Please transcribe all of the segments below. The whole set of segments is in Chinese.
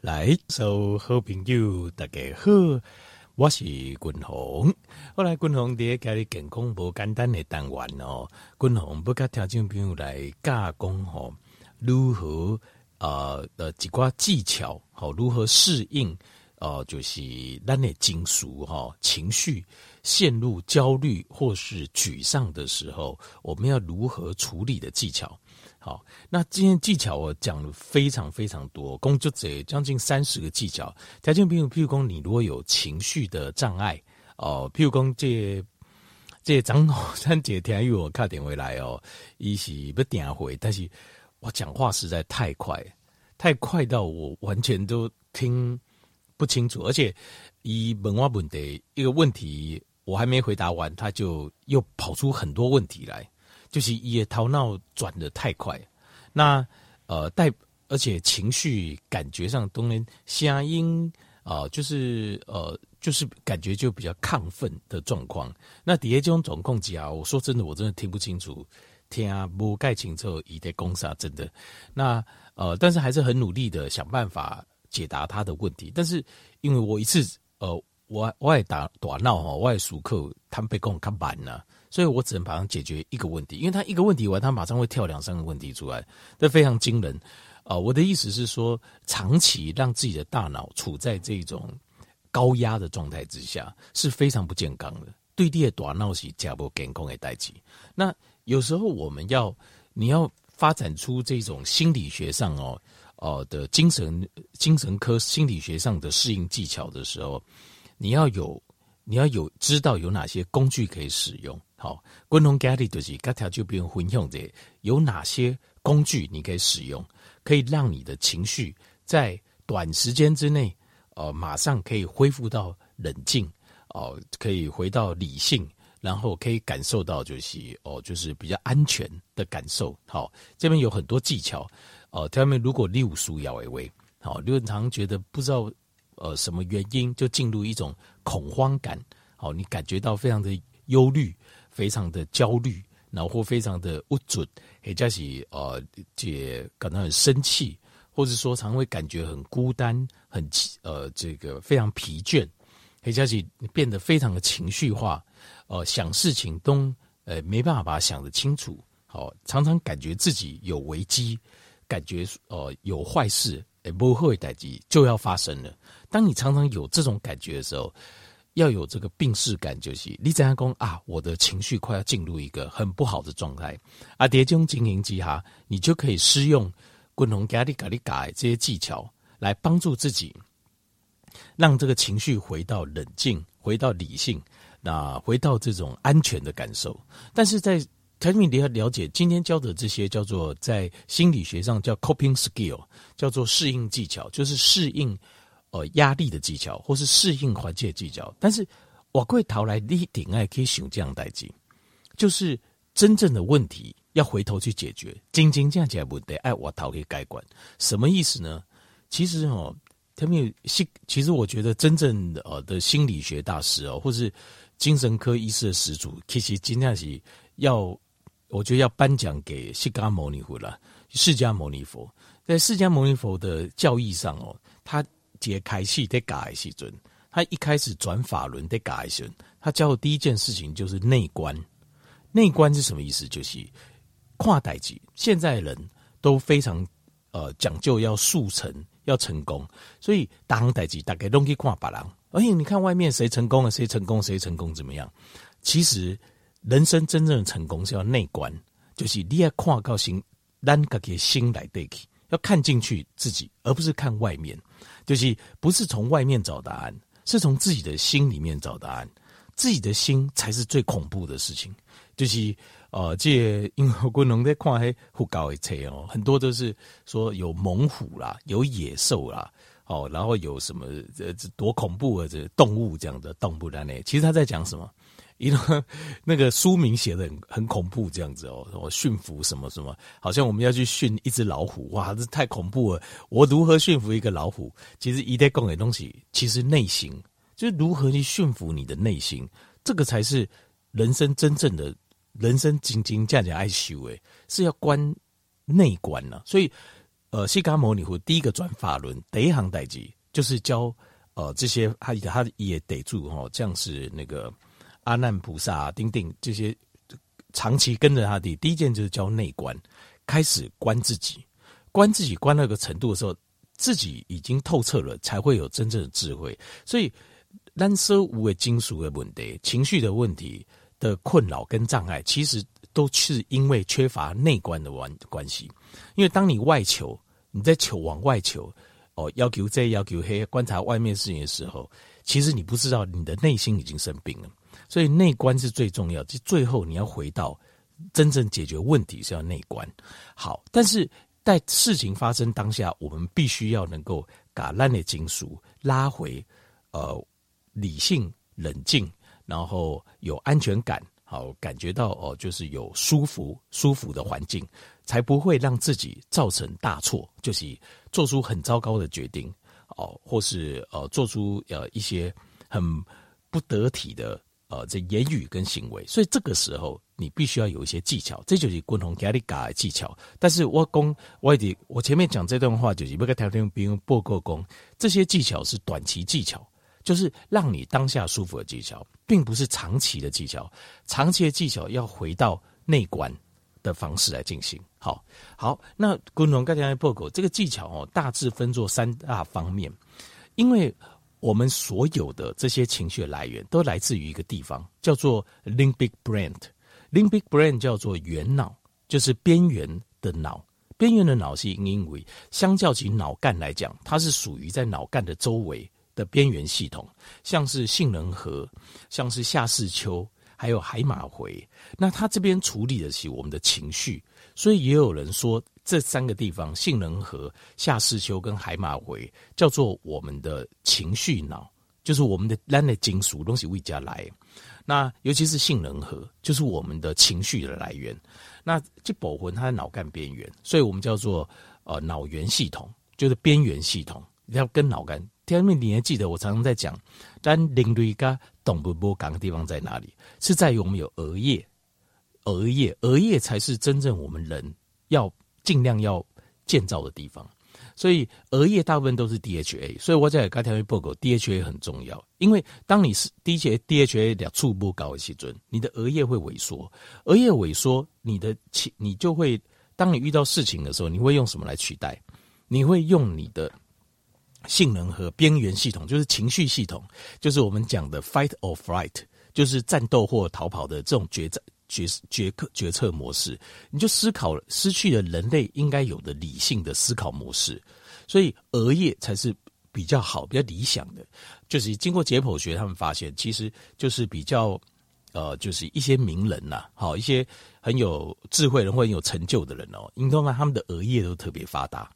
来，所有好朋友大家好，我是君鸿。后来君鸿在家里健康不简单的单元哦，君鸿不跟听众朋友来加工吼，如何呃的几挂技巧，好如何适应呃就是咱的情绪哈情绪陷入焦虑或是沮丧的时候，我们要如何处理的技巧。好，那今天技巧我讲了非常非常多，工作者将近三十个技巧。条件比如，譬如说你如果有情绪的障碍哦，譬如说这这张三姐天佑我看点回来哦，一起不点回，但是我讲话实在太快，太快到我完全都听不清楚，而且一问我问的一个问题，我还没回答完，他就又跑出很多问题来。就是也头脑转得太快，那呃带而且情绪感觉上都能声音啊，就是呃就是感觉就比较亢奋的状况。那底下这种总控机啊，我说真的，我真的听不清楚，听不盖清楚，一点公啥真的。那呃，但是还是很努力的想办法解答他的问题。但是因为我一次呃，我我也打打闹哈，我也熟客，他们被跟我看板了。所以我只能马上解决一个问题，因为他一个问题完，他马上会跳两三个问题出来，这非常惊人啊、我的意思是说，长期让自己的大脑处在这种高压的状态之下是非常不健康的。对的，打闹是加不健康的代志。那有时候我们要你要发展出这种心理学上哦哦、的精神精神科心理学上的适应技巧的时候，你要有你要有知道有哪些工具可以使用。好，共同家里就是各条就不用混用的，有哪些工具你可以使用，可以让你的情绪在短时间之内，呃，马上可以恢复到冷静，哦、呃，可以回到理性，然后可以感受到就是哦、就是比较安全的感受。好，这边有很多技巧，哦、他们如果六叔要为为，好，刘文常觉得不知道呃什么原因就进入一种恐慌感，好，你感觉到非常的忧虑。非常的焦虑，然后非常的不准，或者是呃，也感到很生气，或者说常会感觉很孤单，很呃，这个非常疲倦，或者是变得非常的情绪化，呃，想事情都呃没办法把它想得清楚，好，常常感觉自己有危机，感觉呃有坏事，不会待机就要发生了。当你常常有这种感觉的时候，要有这个病识感，就是你怎样讲啊？我的情绪快要进入一个很不好的状态啊！这种经营之下，你就可以施用滚龙咖喱咖喱咖这些技巧来帮助自己，让这个情绪回到冷静，回到理性，那回到这种安全的感受。但是在台米你要了解，今天教的这些叫做在心理学上叫 coping skill，叫做适应技巧，就是适应。呃，压力的技巧，或是适应环境的技巧，但是我过头来，你顶爱可以使用这样代际，就是真正的问题要回头去解决，真真正正问题爱我逃可以改观，什么意思呢？其实哦，他们心，其实我觉得真正呃的心理学大师哦，或是精神科医师的始祖，其实今天是要，我觉得要颁奖给释迦牟尼佛了。释迦牟尼佛在释迦牟尼佛的教义上哦，他。解开戏得改戏准，他一开始转法轮得改准，他教的第一件事情就是内观。内观是什么意思？就是跨代际。现在人都非常呃讲究要速成，要成功，所以当代际大概都去跨别人。而且你看外面谁成功了，谁成功，谁成功怎么样？其实人生真正的成功是要内观，就是你要跨到心，让自己心来对去，要看进去自己，而不是看外面。就是不是从外面找答案，是从自己的心里面找答案。自己的心才是最恐怖的事情。就是呃，这因为我能在看黑虎搞一车哦，很多都是说有猛虎啦，有野兽啦，哦，然后有什么呃多恐怖的这动物这样的动物在内。其实他在讲什么？因为那个书名写的很很恐怖，这样子哦，我驯服什么什么，好像我们要去驯一只老虎，哇，这太恐怖了！我如何驯服一个老虎？其实一代讲的东西，其实内心就是如何去驯服你的内心，这个才是人生真正的人生，真真正正爱修诶，是要关内观呐。所以呃，释迦牟尼佛第一个转法轮第一行代记，就是教呃这些他他也得住哈，像是那个阿难菩萨、啊、丁丁这些长期跟着他的，第一件就是教内观，开始观自己，观自己观到一个程度的时候，自己已经透彻了，才会有真正的智慧。所以，单说无为金属的问题、情绪的问题的困扰跟障碍，其实。都是因为缺乏内观的关关系，因为当你外求，你在求往外求，哦，要求这要求黑，观察外面事情的时候，其实你不知道你的内心已经生病了。所以内观是最重要，就最后你要回到真正解决问题是要内观。好，但是在事情发生当下，我们必须要能够把烂的金属拉回，呃，理性冷静，然后有安全感。好，感觉到哦，就是有舒服、舒服的环境，才不会让自己造成大错，就是做出很糟糕的决定哦，或是呃，做出呃一些很不得体的呃这言语跟行为。所以这个时候，你必须要有一些技巧，这就是共同压力嘎的技巧。但是我讲我的，我前面讲这段话就是不跟条件不用报告讲，这些技巧是短期技巧。就是让你当下舒服的技巧，并不是长期的技巧。长期的技巧要回到内观的方式来进行。好，好，那共同刚才报告这个技巧哦，大致分作三大方面。因为我们所有的这些情绪来源都来自于一个地方，叫做 limbic brain。limbic brain 叫做缘脑，就是边缘的脑。边缘的脑是因为相较起脑干来讲，它是属于在脑干的周围。的边缘系统，像是杏仁核，像是下视丘，还有海马回。那它这边处理的是我们的情绪，所以也有人说这三个地方——杏仁核、下视丘跟海马回，叫做我们的情绪脑，就是我们的烂的金属东西未加来。那尤其是杏仁核，就是我们的情绪的来源。那这部分它在脑干边缘，所以我们叫做呃脑源系统，就是边缘系统，要跟脑干。前面你还记得，我常常在讲，但灵瑞嘎懂不不讲的地方在哪里？是在于我们有额叶，额叶，额叶才是真正我们人要尽量要建造的地方。所以额叶大部分都是 DHA，所以我在刚才报告 DHA 很重要，因为当你是 DHA DHA 两处不高的时候，你的额叶会萎缩，额叶萎缩，你的情你就会，当你遇到事情的时候，你会用什么来取代？你会用你的。性能和边缘系统就是情绪系统，就是我们讲的 fight or flight，就是战斗或逃跑的这种决战决决策决策模式。你就思考了，失去了人类应该有的理性的思考模式，所以额叶才是比较好、比较理想的。就是经过解剖学，他们发现，其实就是比较呃，就是一些名人呐、好一些很有智慧人或很有成就的人哦，应该他们的额叶都特别发达。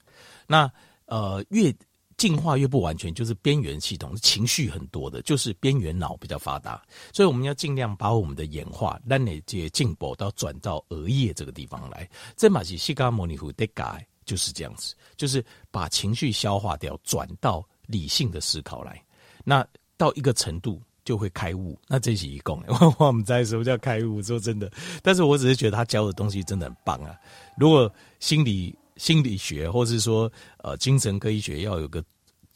那呃越进化越不完全，就是边缘系统情绪很多的，就是边缘脑比较发达，所以我们要尽量把我们的演化让那些进步到转到额叶这个地方来。这马西释迦牟尼佛的改就是这样子，就是把情绪消化掉，转到理性的思考来。那到一个程度就会开悟。那这是一共，我们在什么叫开悟？说真的，但是我只是觉得他教的东西真的很棒啊。如果心理心理学，或是说呃精神科医学要有个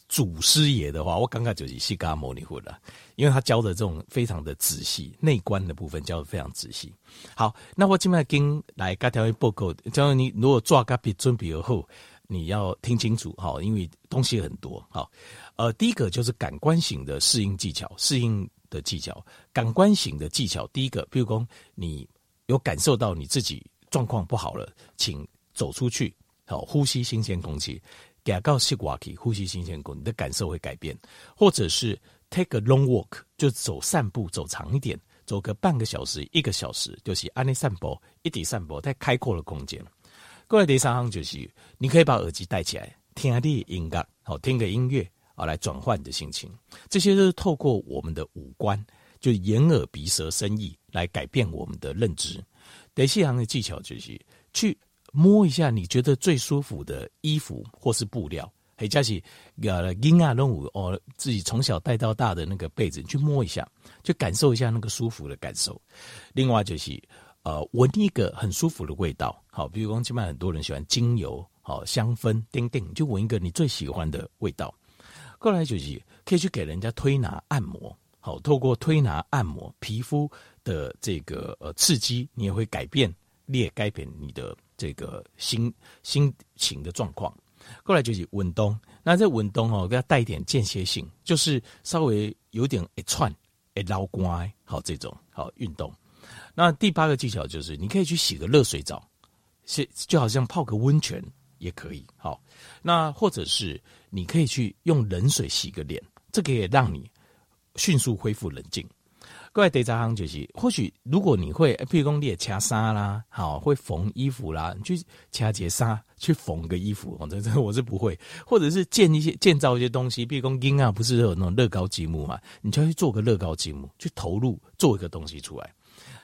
祖师爷的话，我刚刚就是释迦牟尼佛了，因为他教的这种非常的仔细，内观的部分教的非常仔细。好，那我今天跟来各条报告，叫你如果做个笔准备而后，你要听清楚哈，因为东西很多。好，呃，第一个就是感官型的适应技巧，适应的技巧，感官型的技巧。第一个，比如说你有感受到你自己状况不好了，请走出去，好，呼吸新鲜空气。给告西瓜皮呼吸新鲜空气，你的感受会改变。或者是 take a long walk，就走散步，走长一点，走个半个小时、一个小时，就是安尼散步，一点散步，在开阔的空间。过来第三行就是，你可以把耳机戴起来，听下啲音乐，好听个音乐啊，来转换你的心情。这些都是透过我们的五官，就眼耳鼻舌身意来改变我们的认知。第四行的技巧就是去。摸一下你觉得最舒服的衣服或是布料，还加起呃婴儿动物哦，自己从小带到大的那个被子，你去摸一下，去感受一下那个舒服的感受。另外就是呃闻一个很舒服的味道，好，比如说基本上很多人喜欢精油好香氛，叮叮，就闻一个你最喜欢的味道。过来就是可以去给人家推拿按摩，好，透过推拿按摩皮肤的这个呃刺激，你也会改变，你也改变你的这个心心情的状况。过来就是稳动，那这稳动哦，给它带一点间歇性，就是稍微有点一串一捞乖，好这种好运动。那第八个技巧就是，你可以去洗个热水澡，洗就好像泡个温泉也可以。好，那或者是你可以去用冷水洗个脸，这个也让你迅速恢复冷静。各位第三行就是，或许如果你会，譬如讲你也掐纱啦，好会缝衣服啦，你去掐结纱去缝个衣服，哦，这这我是不会，或者是建一些建造一些东西，譬如讲婴啊，不是有那种乐高积木嘛，你就要去做个乐高积木，去投入做一个东西出来，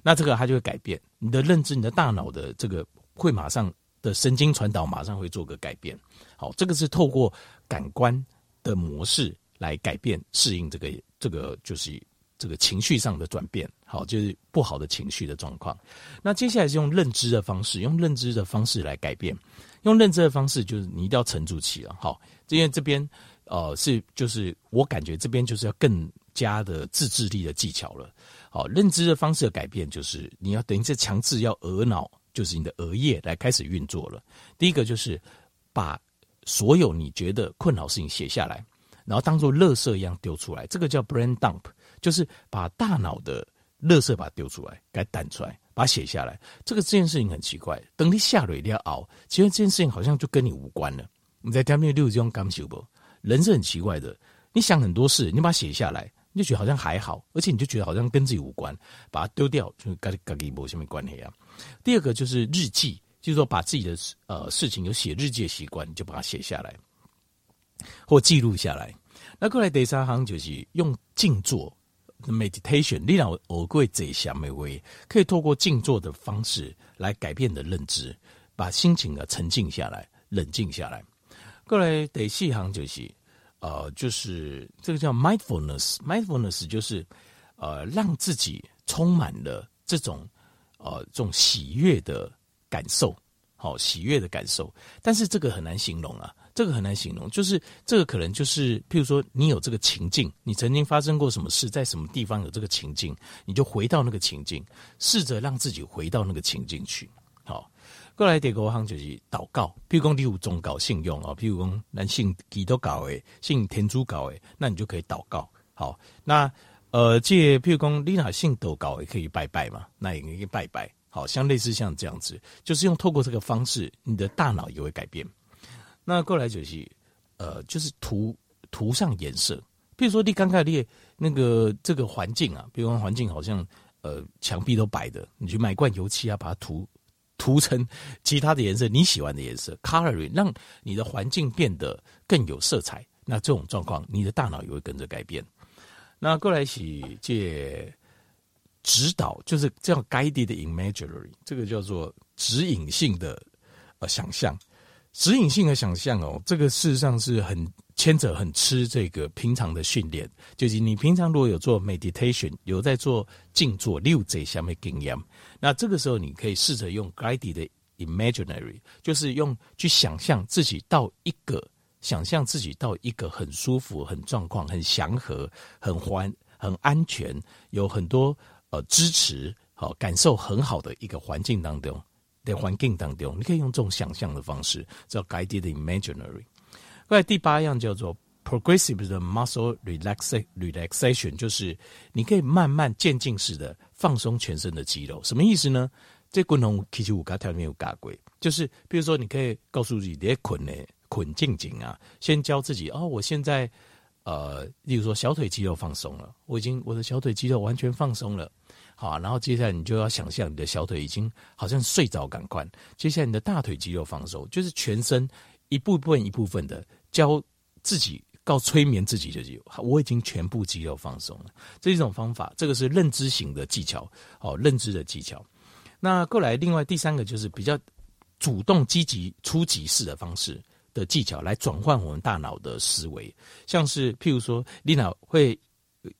那这个它就会改变你的认知，你的大脑的这个会马上的神经传导马上会做个改变，好，这个是透过感官的模式来改变适应这个这个就是。这个情绪上的转变，好，就是不好的情绪的状况。那接下来是用认知的方式，用认知的方式来改变。用认知的方式，就是你一定要沉住气了，好，因为这边呃是就是我感觉这边就是要更加的自制力的技巧了。好，认知的方式的改变，就是你要等于是强制要额脑，就是你的额叶来开始运作了。第一个就是把所有你觉得困扰事情写下来，然后当做垃圾一样丢出来，这个叫 brain dump。就是把大脑的垃圾把它丢出来，给它弹出来，把它写下来。这个这件事情很奇怪，等你下了一定要熬。其实这件事情好像就跟你无关了。你在下面六这种感受不？人是很奇怪的，你想很多事，你把它写下来，你就觉得好像还好，而且你就觉得好像跟自己无关，把它丢掉就跟跟你没什么关系啊。第二个就是日记，就是说把自己的呃事情有写日记的习惯，你就把它写下来或记录下来。那过来第三行就是用静坐。meditation，你让我会这下没位，可以透过静坐的方式来改变你的认知，把心情啊沉静下来，冷静下来。过来第四行就是，呃，就是这个叫 mindfulness，mindfulness 就是呃让自己充满了这种呃这种喜悦的感受，好喜悦的感受，但是这个很难形容啊。这个很难形容，就是这个可能就是，譬如说你有这个情境，你曾经发生过什么事，在什么地方有这个情境，你就回到那个情境，试着让自己回到那个情境去。好，过来第二个行就是祷告，譬如讲你有宗教信用啊，譬如讲男性基督教诶，信天主教诶，那你就可以祷告。好，那呃，这譬如讲你哪信道教也可以拜拜嘛，那也可以拜拜。好，像类似像这样子，就是用透过这个方式，你的大脑也会改变。那过来就是，呃，就是涂涂上颜色。比如说，你刚开始那个这个环境啊，比如说环境好像呃墙壁都白的，你去买罐油漆啊，把它涂涂成其他的颜色，你喜欢的颜色，coloring，让你的环境变得更有色彩。那这种状况，你的大脑也会跟着改变。那过来是借指导，就是这样 guided imagery，这个叫做指引性的呃想象。指引性的想象哦，这个事实上是很牵扯、很吃这个平常的训练。就是你平常如果有做 meditation，有在做静坐六这下面经验，那这个时候你可以试着用 guided 的 imaginary，就是用去想象自己到一个，想象自己到一个很舒服、很状况、很祥和、很欢、很安全，有很多呃支持、好感受很好的一个环境当中。在环境当中，你可以用这种想象的方式，叫 guided imaginary。后来第八样叫做 “progressive muscle relaxation”，就是你可以慢慢渐进式的放松全身的肌肉。什么意思呢？这滚筒其实五嘎条没有嘎鬼，就是比如说你可以告诉自己，别捆呢，捆静静啊，先教自己哦，我现在呃，例如说小腿肌肉放松了，我已经我的小腿肌肉完全放松了。好，然后接下来你就要想象你的小腿已经好像睡着感官，接下来你的大腿肌肉放松，就是全身一部分一部分的教自己告催眠自己，就是我已经全部肌肉放松了。这一种方法，这个是认知型的技巧，哦，认知的技巧。那过来另外第三个就是比较主动积极出击式的方式的技巧，来转换我们大脑的思维，像是譬如说，你脑会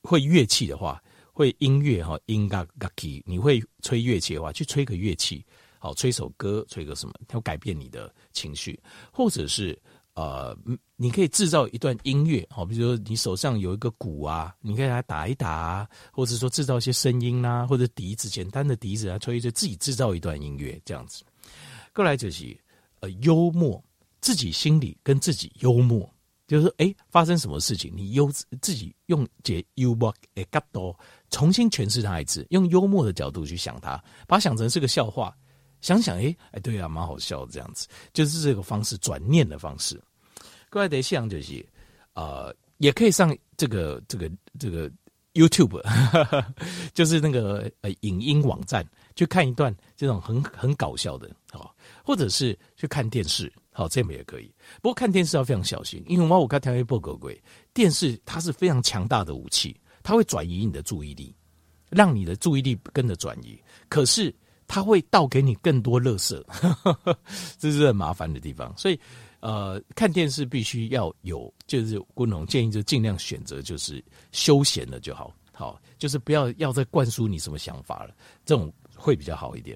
会乐器的话。会音乐哈，音嘎嘎 k 你会吹乐器的话，去吹个乐器，好，吹首歌，吹个什么，它会改变你的情绪，或者是呃，你可以制造一段音乐，好，比如说你手上有一个鼓啊，你可以来打一打啊，或者说制造一些声音啊，或者笛子，简单的笛子啊，吹一吹，自己制造一段音乐这样子。过来就是呃，幽默，自己心里跟自己幽默。就是说，哎，发生什么事情，你幽自己用解幽默诶角度重新诠释它一次，用幽默的角度去想它，把它想成是个笑话，想想，哎哎，对啊，蛮好笑的这样子，就是这个方式转念的方式。各位得想就是，呃，也可以上这个这个这个 YouTube，就是那个呃影音网站去看一段这种很很搞笑的，哦，或者是去看电视。好，这么也可以。不过看电视要非常小心，因为我我看台湾报告过，电视它是非常强大的武器，它会转移你的注意力，让你的注意力跟着转移。可是它会倒给你更多垃圾，这是很麻烦的地方。所以，呃，看电视必须要有，就是昆龙建议就尽量选择就是休闲的就好，好，就是不要要再灌输你什么想法了，这种会比较好一点。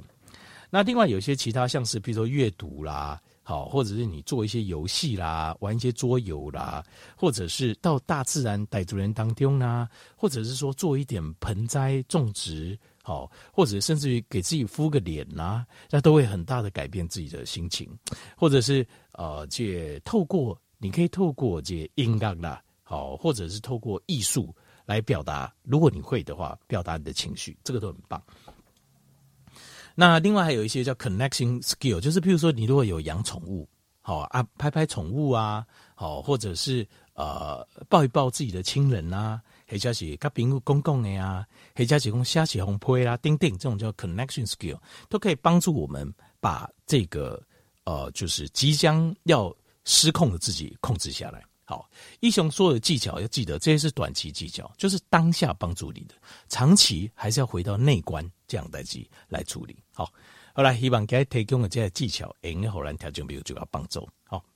那另外有些其他，像是比如说阅读啦。好，或者是你做一些游戏啦，玩一些桌游啦，或者是到大自然傣族人当中啦，或者是说做一点盆栽种植，好，或者甚至于给自己敷个脸呐，那都会很大的改变自己的心情，或者是呃，这透过你可以透过这音乐啦，好，或者是透过艺术来表达，如果你会的话，表达你的情绪，这个都很棒。那另外还有一些叫 connection skill，就是譬如说你如果有养宠物，好啊，拍拍宠物啊，好，或者是呃抱一抱自己的亲人啊，或者是跟朋友公共的呀，或者是讲下起红坡啦、叮叮这种叫 connection skill，都可以帮助我们把这个呃就是即将要失控的自己控制下来。好，一雄说的技巧要记得，这些是短期技巧，就是当下帮助你的，长期还是要回到内观这样代机来处理。好，后来希望给他提供的这些技巧，能够让人调整，比如就要帮助。好。